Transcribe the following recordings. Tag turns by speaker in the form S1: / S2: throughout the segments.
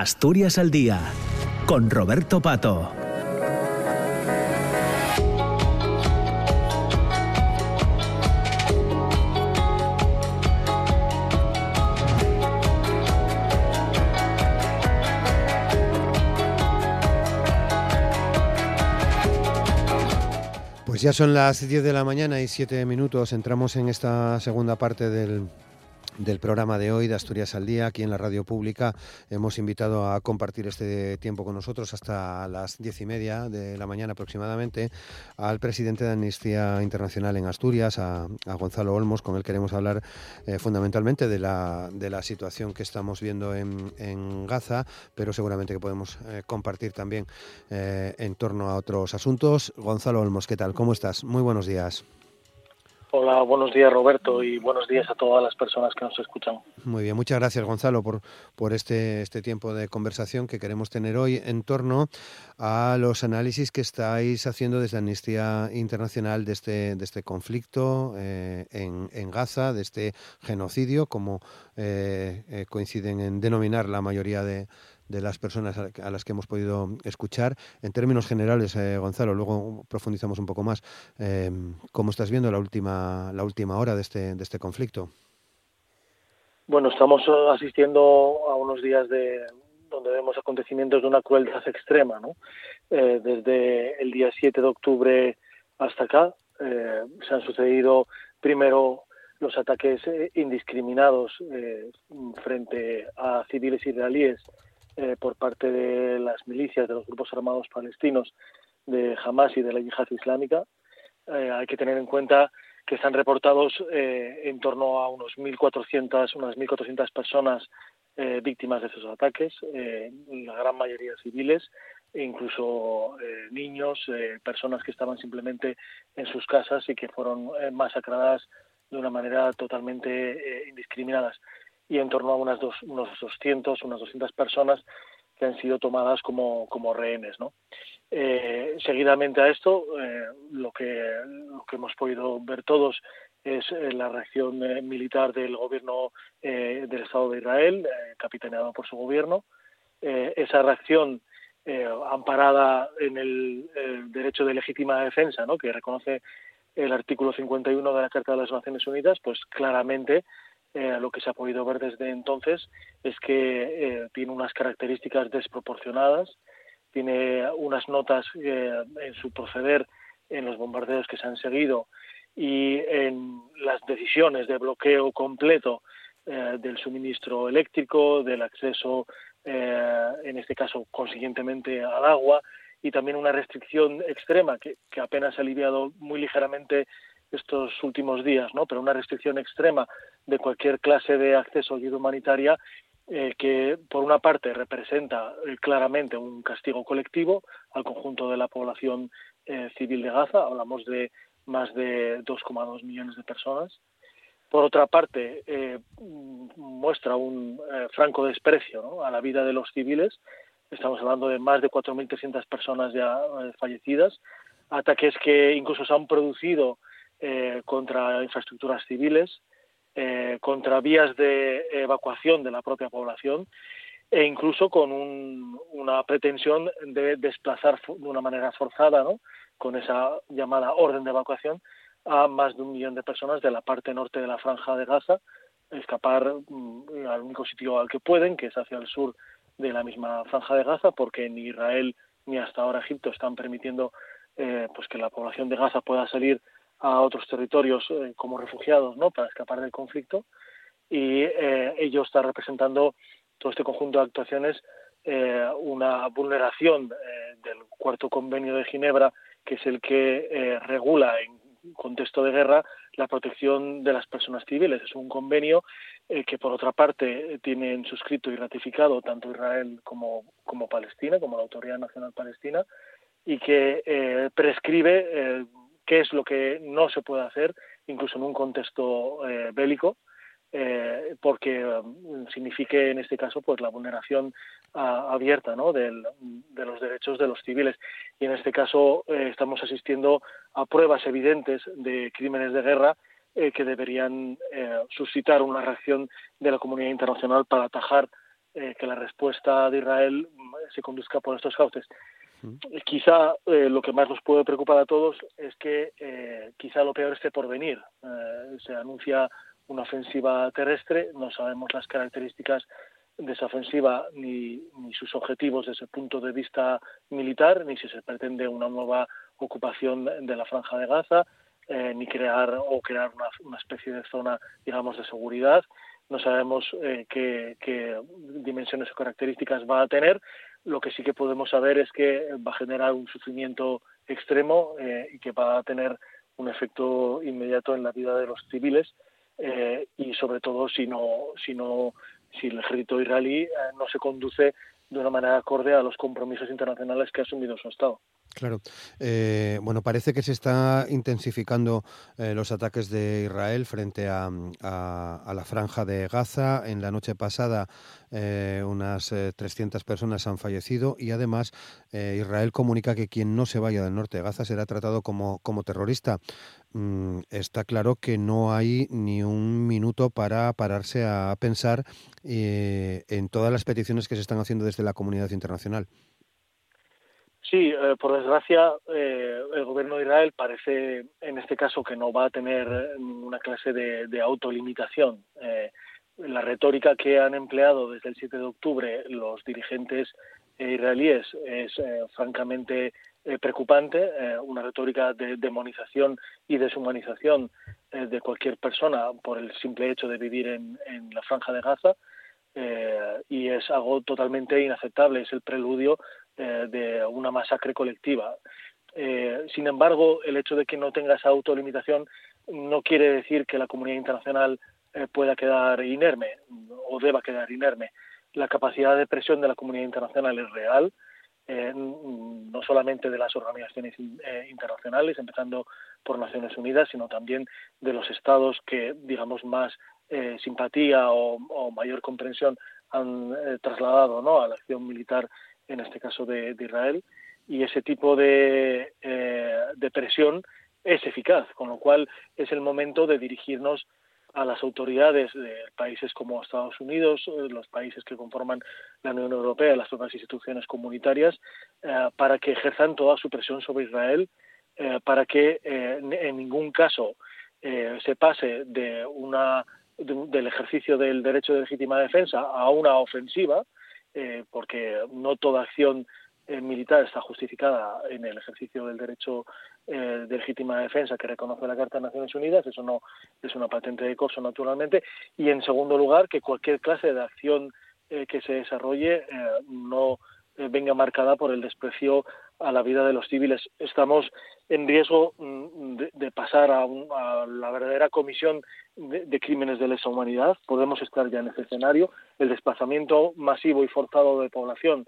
S1: Asturias al Día, con Roberto Pato.
S2: Pues ya son las 10 de la mañana y 7 minutos. Entramos en esta segunda parte del del programa de hoy de Asturias al Día, aquí en la radio pública. Hemos invitado a compartir este tiempo con nosotros hasta las diez y media de la mañana aproximadamente al presidente de Amnistía Internacional en Asturias, a, Gonzalo Olmos, con él queremos hablar eh, fundamentalmente de la, situación que estamos viendo en, en Gaza, pero seguramente que podemos eh, compartir también eh, en torno a otros asuntos. Gonzalo Olmos, ¿qué tal? ¿Cómo estás? Muy buenos días.
S3: Hola, buenos días Roberto y buenos días a todas las personas que nos escuchan.
S2: Muy bien, muchas gracias Gonzalo por, por este, este tiempo de conversación que queremos tener hoy en torno a los análisis que estáis haciendo desde Amnistía Internacional de este, de este conflicto eh, en, en, Gaza, de este genocidio, como eh, eh, coinciden en denominar la mayoría de, de las personas a las que hemos podido escuchar. En términos generales, eh, Gonzalo, luego profundizamos un poco más. Eh, ¿Cómo estás viendo la última, la última hora de este, de este conflicto?
S3: Bueno, estamos asistiendo a unos días de donde vemos acontecimientos de una crueldad extrema, ¿no? Eh, desde el día 7 de octubre hasta acá se han sucedido primero los ataques indiscriminados frente a civiles israelíes eh, por parte de las milicias de los grupos armados palestinos de Hamas y de la yihad islámica. Eh, hay que tener en cuenta que están reportados eh, en torno a unos 1.400, unas 1.400 personas víctimas de esos ataques, la gran mayoría civiles, e incluso niños, personas que estaban simplemente en sus casas y que fueron masacradas de una manera totalmente indiscriminada y en torno a unas dos, unos 200, unas 200 personas que han sido tomadas como, como rehenes. ¿no? Eh, seguidamente a esto, eh, lo, que, lo que hemos podido ver todos es eh, la reacción militar del gobierno del Estado de Israel, capitaneado por su gobierno. esa reacción amparada en el, el, derecho de legítima defensa, ¿no? que reconoce el artículo 51 de la Carta de las Naciones Unidas, pues claramente eh, lo que se ha podido ver desde entonces es que eh, tiene unas características desproporcionadas, tiene unas notas eh, en su proceder en los bombardeos que se han seguido y en las decisiones de bloqueo completo del suministro eléctrico, del acceso, en este caso, consiguientemente al agua, y también una restricción extrema que, que apenas ha aliviado muy ligeramente estos últimos días, ¿no? Pero una restricción extrema de cualquier clase de acceso a ayuda humanitaria eh, que, por una parte, representa eh, claramente un castigo colectivo al conjunto de la población eh, civil de Gaza. Hablamos de más de 2,2 millones de personas. Por otra parte, muestra un franco desprecio a la vida de los civiles. Estamos hablando de más de 4.300 personas ya fallecidas, ataques que incluso se han producido eh, contra infraestructuras civiles, eh, contra vías de evacuación de la propia población e incluso con una pretensión de desplazar de una manera forzada, ¿no? con esa llamada orden de evacuación, a más de un millón de personas de la parte norte de la franja de Gaza, escapar mm, al único sitio al que pueden, que es hacia el sur de la misma franja de Gaza, porque ni Israel ni hasta ahora Egipto están permitiendo eh, pues que la población de Gaza pueda salir a otros territorios eh, como refugiados ¿no? para escapar del conflicto y eh, ello está representando todo este conjunto de actuaciones eh, una vulneración eh, del cuarto convenio de Ginebra que es el que regula en contexto de guerra la protección de las personas civiles. Es un convenio que, por otra parte, tienen suscrito y ratificado tanto Israel como, como Palestina, como la Autoridad Nacional Palestina, y que prescribe qué es lo que no se puede hacer, incluso en un contexto eh, bélico, eh, porque um, signifique en este caso pues la vulneración ah, abierta de los derechos de los civiles y en este caso eh, estamos asistiendo a pruebas evidentes de crímenes de guerra que deberían suscitar una reacción de la comunidad internacional para atajar que la respuesta de Israel mm, se conduzca por estos cauces. Quizá lo que más nos puede preocupar a todos es que quizá lo peor esté por venir. se anuncia una ofensiva terrestre, no sabemos las características de esa ofensiva ni, sus objetivos desde el punto de vista militar, ni si se pretende una nueva ocupación de la franja de Gaza, eh, ni crear o crear una, especie de zona, digamos, de seguridad. No sabemos eh, qué, qué, dimensiones o características va a tener. Lo que sí que podemos saber es que va a generar un sufrimiento extremo eh, y que va a tener un efecto inmediato en la vida de los civiles eh, y sobre todo si no si no si el ejército israelí eh, no se conduce de una manera acorde a los compromisos internacionales que ha asumido su Estado.
S2: Claro. Eh, bueno, parece que se está intensificando eh, los ataques de Israel frente a, la franja de Gaza. En la noche pasada eh, unas 300 personas han fallecido y además Israel comunica que quien no se vaya del norte de Gaza será tratado como, como terrorista. Mm, está claro que no hay ni un minuto para pararse a pensar en todas las peticiones que se están haciendo desde la comunidad internacional.
S3: Sí, eh, por desgracia, eh, el gobierno de Israel parece, en este caso, que no va a tener una clase de, autolimitación. Eh, la retórica que han empleado desde el 7 de octubre los dirigentes israelíes es francamente preocupante, una retórica de demonización y deshumanización de cualquier persona por el simple hecho de vivir en, en la franja de Gaza. y es algo totalmente inaceptable, es el preludio eh, de una masacre colectiva. Eh, sin embargo, el hecho de que no tenga esa autolimitación no quiere decir que la comunidad internacional eh, pueda quedar inerme o deba quedar inerme. La capacidad de presión de la comunidad internacional es real, no solamente de las organizaciones internacionales, empezando por Naciones Unidas, sino también de los estados que, digamos, más simpatía o, mayor comprensión han trasladado ¿no? a la acción militar en este caso de, Israel, y ese tipo de, eh, de presión es eficaz, con lo cual es el momento de dirigirnos a las autoridades de países como Estados Unidos, eh, los países que conforman la Unión Europea, las otras instituciones comunitarias, eh, para que ejerzan toda su presión sobre Israel, para que en ningún caso se pase de una del ejercicio del derecho de legítima defensa a una ofensiva, eh, porque no toda acción eh, militar está justificada en el ejercicio del derecho eh, de legítima defensa que reconoce la Carta de Naciones Unidas, eso no es una patente de corso naturalmente, y en segundo lugar que cualquier clase de acción que se desarrolle no venga marcada por el desprecio a la vida de los civiles. Estamos en riesgo mm, de, pasar a, la verdadera comisión de, crímenes de lesa humanidad. Podemos estar ya en ese escenario. El desplazamiento masivo y forzado de población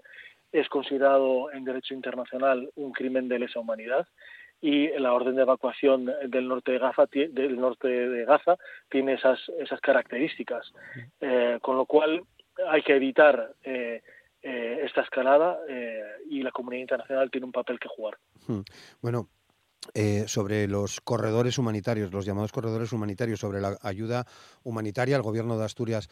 S3: es considerado en derecho internacional un crimen de lesa humanidad y la orden de evacuación del norte de Gaza, del norte de Gaza tiene esas, esas características. Eh, con lo cual hay que evitar eh, eh, esta escalada eh, y la comunidad internacional tiene un papel que jugar.
S2: Hmm. Bueno, eh, sobre los corredores humanitarios, los llamados corredores humanitarios, sobre la ayuda humanitaria. El gobierno de Asturias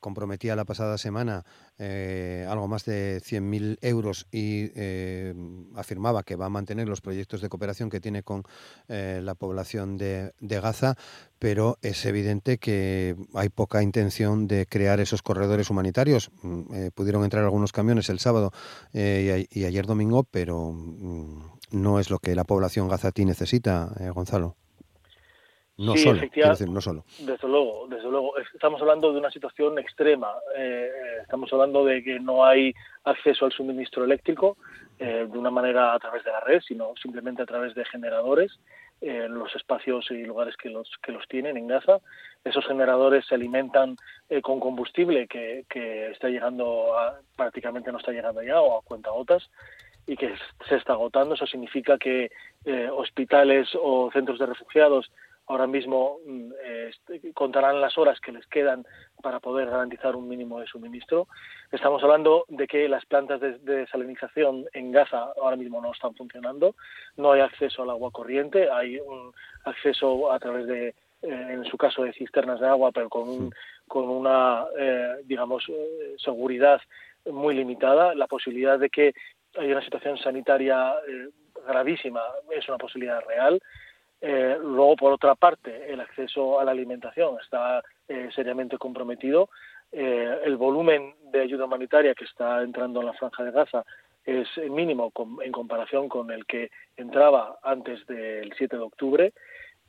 S2: comprometía la pasada semana algo más de 100.000 euros y afirmaba que va a mantener los proyectos de cooperación que tiene con la población de, Gaza, pero es evidente que hay poca intención de crear esos corredores humanitarios. Mm, eh, pudieron entrar algunos camiones el sábado eh, y, ayer domingo, pero mm, no es lo que la población gazatí necesita, eh, Gonzalo. No solo, quiero decir, no solo.
S3: Desde luego, desde luego. Estamos hablando de una situación extrema. estamos hablando de que no hay acceso al suministro eléctrico de una manera a través de la red, sino simplemente a través de generadores en los espacios y lugares que los que los tienen en Gaza. Esos generadores se alimentan eh, con combustible que, que está llegando a, prácticamente no está llegando ya o a cuenta gotas y que se está agotando. Eso significa que eh, hospitales o centros de refugiados ahora mismo mm, este, contarán las horas que les quedan para poder garantizar un mínimo de suministro. Estamos hablando de que las plantas de, desalinización en Gaza ahora mismo no están funcionando, no hay acceso al agua corriente, hay un acceso a través de, eh, en su caso, de cisternas de agua, pero con un, con una, digamos, seguridad muy limitada. La posibilidad de que haya una situación sanitaria gravísima es una posibilidad real. luego, por otra parte, el acceso a la alimentación está seriamente comprometido. el volumen de ayuda humanitaria que está entrando en la franja de Gaza es mínimo en comparación con el que entraba antes del 7 de octubre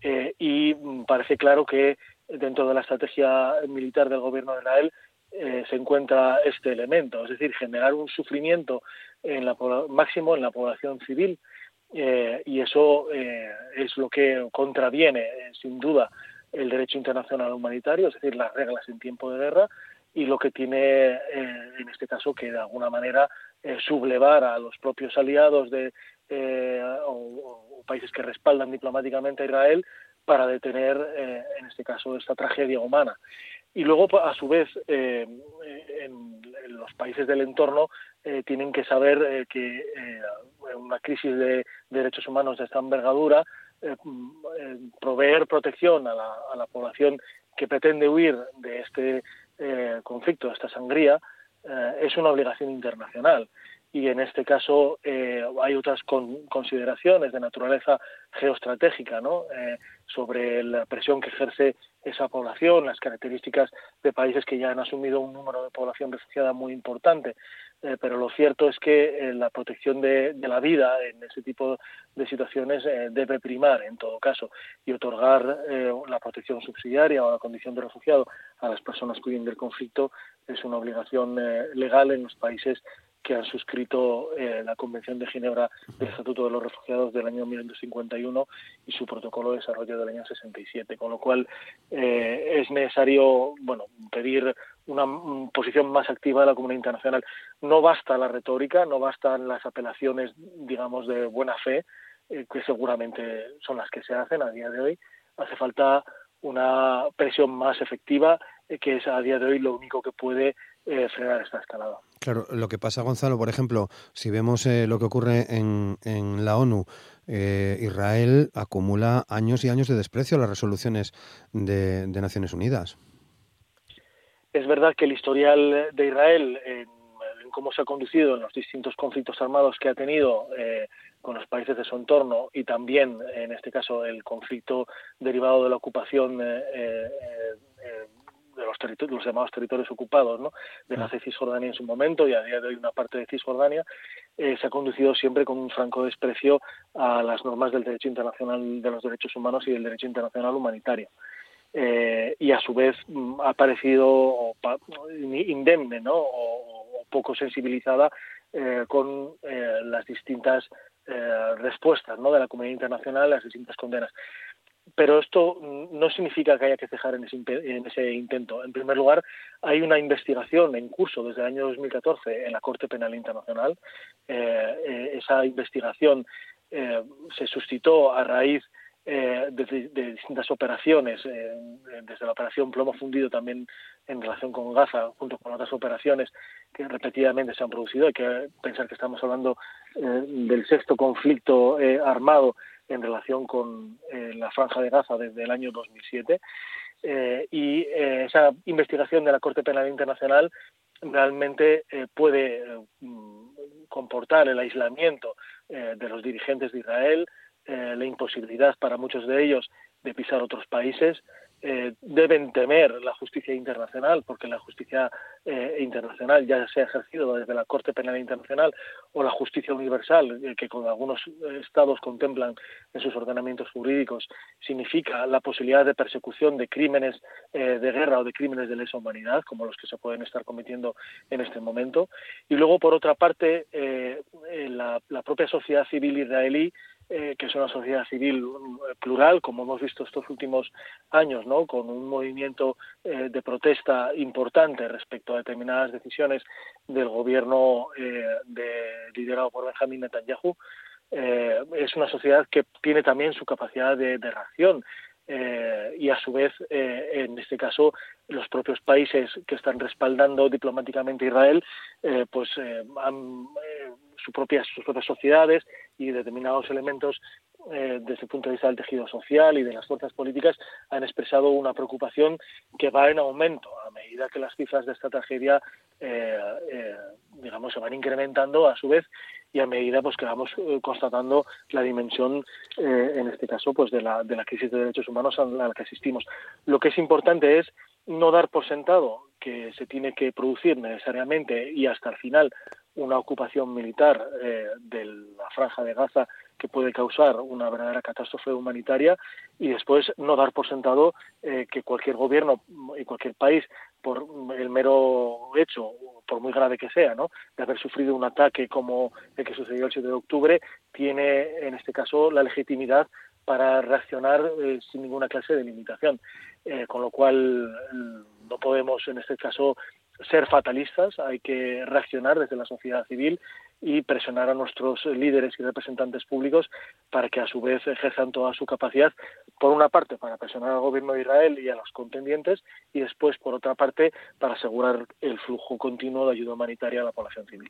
S3: eh, y parece claro que dentro de la estrategia militar del gobierno de Israel eh, se encuentra este elemento, es decir, generar un sufrimiento en la, máximo en la población civil eh, y eso es lo que contraviene, sin duda, el derecho internacional humanitario, es decir, las reglas en tiempo de guerra y lo que tiene, en este caso, que de alguna manera eh, sublevar a los propios aliados de, eh, o, países que respaldan diplomáticamente a Israel para detener, eh, en este caso, esta tragedia humana. Y luego, a su vez, en, los países del entorno tienen que saber que una crisis de derechos humanos de esta envergadura, proveer protección a la, población que pretende huir de este conflicto, de esta sangría, eh, es una obligación internacional y en este caso eh, hay otras consideraciones de naturaleza geoestratégica ¿no? Eh, sobre la presión que ejerce esa población, las características de países que ya han asumido un número de población refugiada muy importante. pero lo cierto es que la protección de, de, la vida en ese tipo de situaciones debe primar en todo caso y otorgar la protección subsidiaria o la condición de refugiado a las personas que huyen del conflicto es una obligación eh, legal en los países que han suscrito eh, la Convención de Ginebra del Estatuto de los Refugiados del año 1951 y su protocolo de desarrollo del año 67, con lo cual eh, es necesario bueno pedir una posición más activa de la comunidad internacional. No basta la retórica, no bastan las apelaciones, digamos, de buena fe, que seguramente son las que se hacen a día de hoy. Hace falta una presión más efectiva eh, que es a día de hoy lo único que puede eh, frenar esta escalada.
S2: Claro, lo que pasa, Gonzalo, por ejemplo, si vemos eh, lo que ocurre en, en la ONU, Israel acumula años y años de desprecio a las resoluciones de, Naciones Unidas.
S3: Es verdad que el historial de Israel en, cómo se ha conducido en los distintos conflictos armados que ha tenido con los países de su entorno y también, en este caso, el conflicto derivado de la ocupación de los, territorios, los llamados territorios ocupados, ¿no? de la Cisjordania en su momento y a día de hoy una parte de Cisjordania, eh, se ha conducido siempre con un franco desprecio a las normas del derecho internacional de los derechos humanos y del derecho internacional humanitario. Eh, y a su vez mm, ha parecido indemne ¿no? o, poco sensibilizada eh, con las distintas respuestas ¿no? de la comunidad internacional, las distintas condenas pero esto no significa que haya que cejar en ese, intento. En primer lugar, hay una investigación en curso desde el año 2014 en la Corte Penal Internacional. Eh, eh, esa investigación eh, se suscitó a raíz de, distintas operaciones, desde la operación Plomo Fundido también en relación con Gaza, junto con otras operaciones que repetidamente se han producido. Hay que pensar que estamos hablando del sexto conflicto armado en relación con eh, la franja de Gaza desde el año 2007 eh, y eh, esa investigación de la Corte Penal Internacional realmente puede mm, comportar el aislamiento de los dirigentes de Israel, la imposibilidad para muchos de ellos de pisar otros países eh, deben temer la justicia internacional, porque la justicia eh, internacional ya se ha ejercido desde la Corte Penal Internacional o la justicia universal, eh, que con algunos estados contemplan en sus ordenamientos jurídicos, significa la posibilidad de persecución de crímenes de guerra o de crímenes de lesa humanidad, como los que se pueden estar cometiendo en este momento. Y luego, por otra parte, la, la propia sociedad civil israelí eh, que es una sociedad civil eh, plural, como hemos visto estos últimos años, ¿no? con un movimiento eh, de protesta importante respecto a determinadas decisiones del gobierno de, liderado por Benjamin Netanyahu. es una sociedad que tiene también su capacidad de, reacción y a su vez, en este caso, los propios países que están respaldando diplomáticamente a Israel, pues han sus propias sociedades y determinados elementos eh, desde el punto de vista del tejido social y de las fuerzas políticas han expresado una preocupación que va en aumento. A medida que las cifras de esta tragedia eh, eh, digamos se van incrementando a su vez y a medida pues que vamos constatando la dimensión en este caso pues de la, de la crisis de derechos humanos a la que asistimos. Lo que es importante es no dar por sentado que se tiene que producir necesariamente y hasta el final una ocupación militar de la franja de Gaza que puede causar una verdadera catástrofe humanitaria y después no dar por sentado eh, que cualquier gobierno y cualquier país, por el mero hecho, por muy grave que sea, ¿no? de haber sufrido un ataque como el que sucedió el 7 de octubre, tiene en este caso la legitimidad para reaccionar eh, sin ninguna clase de limitación. Eh, con lo cual no podemos en este caso ser fatalistas, hay que reaccionar desde la sociedad civil y presionar a nuestros líderes y representantes públicos para que a su vez ejerzan toda su capacidad, por una parte para presionar al gobierno de Israel y a los contendientes y después por otra parte para asegurar el flujo continuo de ayuda humanitaria a la población civil.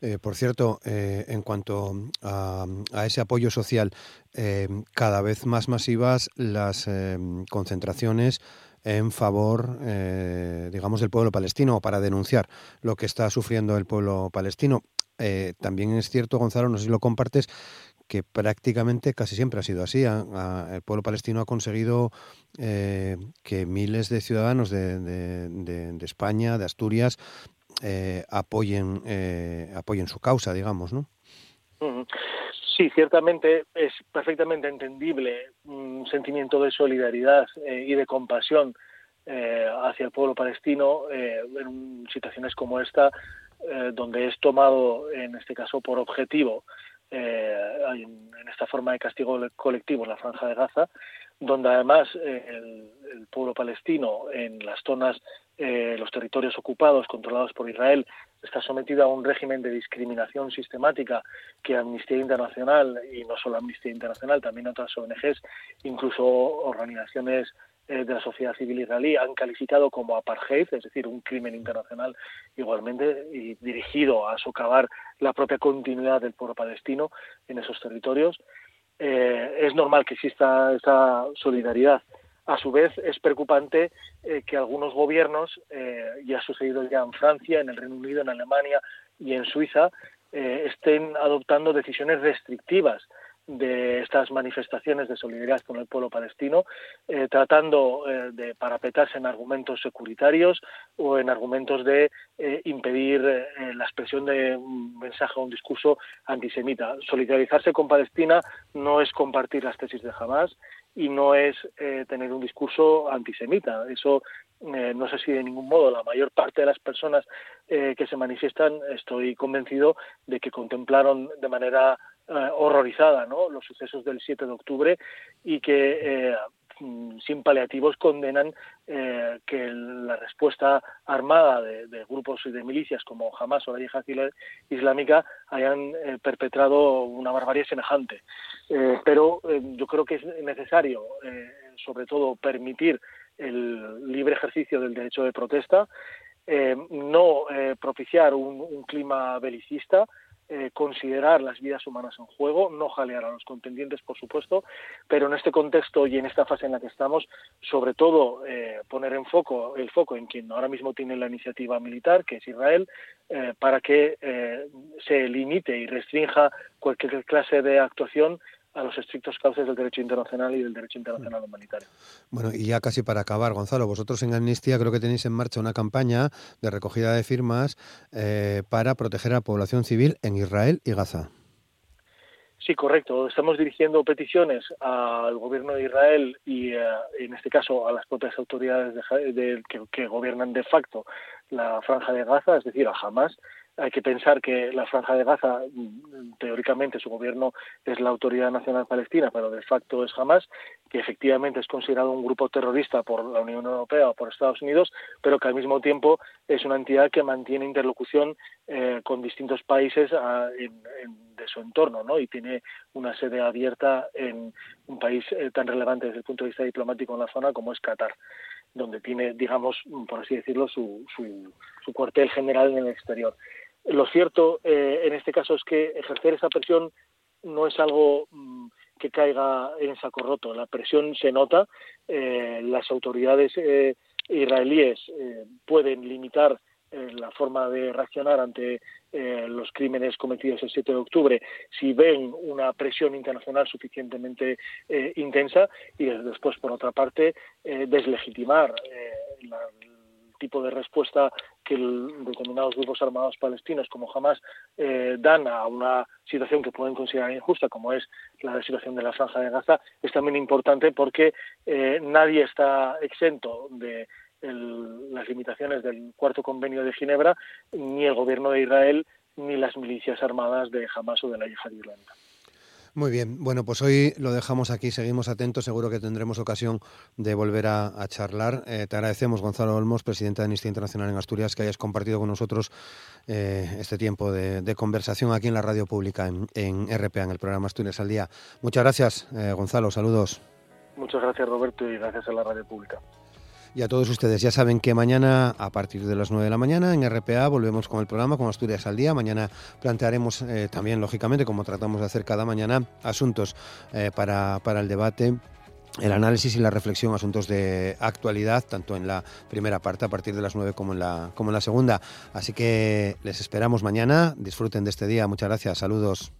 S2: Eh, por cierto, eh, en cuanto a, ese apoyo social, eh, cada vez más masivas las concentraciones en favor, digamos, del pueblo palestino o para denunciar lo que está sufriendo el pueblo palestino. Eh, también es cierto, Gonzalo, no sé si lo compartes, que prácticamente casi siempre ha sido así. el pueblo palestino ha conseguido eh, que miles de ciudadanos de, España, de Asturias, eh, apoyen, apoyen su causa, digamos, ¿no?
S3: Sí, ciertamente es perfectamente entendible un sentimiento de solidaridad y de compasión hacia el pueblo palestino en situaciones como esta eh, donde es tomado, en este caso, por objetivo, eh, en, esta forma de castigo colectivo en la Franja de Gaza, donde además eh, el, pueblo palestino en las zonas, los territorios ocupados, controlados por Israel, está sometido a un régimen de discriminación sistemática que Amnistía Internacional, y no solo Amnistía Internacional, también otras ONGs, incluso organizaciones eh, de la sociedad civil israelí han calificado como apartheid, es decir, un crimen internacional igualmente y dirigido a socavar la propia continuidad del pueblo palestino en esos territorios. Eh, es normal que exista esa solidaridad. A su vez, es preocupante eh, que algunos gobiernos, y ha sucedido ya en Francia, en el Reino Unido, en Alemania y en Suiza, estén adoptando decisiones restrictivas de estas manifestaciones de solidaridad con el pueblo palestino, eh, tratando eh, de parapetarse en argumentos securitarios o en argumentos de eh, impedir la expresión de un mensaje o un discurso antisemita. Solidarizarse con Palestina no es compartir las tesis de Hamas y no es tener un discurso antisemita. Eso no sé si de ningún modo la mayor parte de las personas que se manifiestan, estoy convencido de que contemplaron de manera eh, horrorizada ¿no? los sucesos del 7 de octubre y que eh, sin paliativos condenan eh, que la respuesta armada de, grupos y de milicias como Hamas o la Yihad Islámica hayan perpetrado una barbarie semejante. pero yo creo que es necesario, sobre todo, permitir el libre ejercicio del derecho de protesta, no propiciar un clima belicista, eh, considerar las vidas humanas en juego, no jalear a los contendientes, por supuesto, pero en este contexto y en esta fase en la que estamos, sobre todo eh, poner en foco el foco en quien ahora mismo tiene la iniciativa militar, que es Israel, eh, para que se limite y restrinja cualquier clase de actuación a los estrictos cauces del derecho internacional y del derecho internacional humanitario.
S2: Bueno, y ya casi para acabar, Gonzalo, vosotros en Amnistía creo que tenéis en marcha una campaña de recogida de firmas eh, para proteger a la población civil en Israel y Gaza.
S3: Sí, correcto. Estamos dirigiendo peticiones al gobierno de Israel y, eh, en este caso, a las propias autoridades que, que, gobiernan de facto la franja de Gaza, es decir, a Hamas, hay que pensar que la Franja de Gaza, teóricamente su gobierno es la Autoridad Nacional Palestina, pero de facto es Hamas, que efectivamente es considerado un grupo terrorista por la Unión Europea o por Estados Unidos, pero que al mismo tiempo es una entidad que mantiene interlocución eh, con distintos países ah, de su entorno, ¿no? Y tiene una sede abierta en un país eh, tan relevante desde el punto de vista diplomático en la zona como es Qatar donde tiene, digamos, por así decirlo, su, su, su cuartel general en el exterior. Lo cierto en este caso es que ejercer esa presión no es algo mm, que caiga en saco roto. La presión se nota. las autoridades israelíes pueden limitar la forma de reaccionar ante eh, los crímenes cometidos el 7 de octubre si ven una presión internacional suficientemente eh, intensa y después, por otra parte, eh, deslegitimar el tipo de respuesta que determinados grupos armados palestinos como Hamas dan a una situación que pueden considerar injusta como es la situación de la franja de Gaza es también importante porque nadie está exento de las limitaciones del cuarto convenio de Ginebra, ni el gobierno de Israel ni las milicias armadas de Hamas o de la Yihad Islámica.
S2: Muy bien, bueno, pues hoy lo dejamos aquí, seguimos atentos, seguro que tendremos ocasión de volver a, charlar. Eh, te agradecemos, Gonzalo Olmos, presidente de Amnistía Internacional en Asturias, que hayas compartido con nosotros eh, este tiempo de, conversación aquí en la radio pública, en, RPA, en el programa Asturias al Día. Muchas gracias, eh, Gonzalo, saludos.
S3: Muchas gracias, Roberto, y gracias a la radio pública.
S2: Y a todos ustedes, ya saben que mañana, a partir de las 9 de la mañana, en RPA volvemos con el programa, con Asturias al Día. Mañana plantearemos eh, también, lógicamente, como tratamos de hacer cada mañana, asuntos eh, para, para el debate el análisis y la reflexión, asuntos de actualidad, tanto en la primera parte a partir de las 9 como en la, como en la segunda. Así que les esperamos mañana. Disfruten de este día. Muchas gracias. Saludos.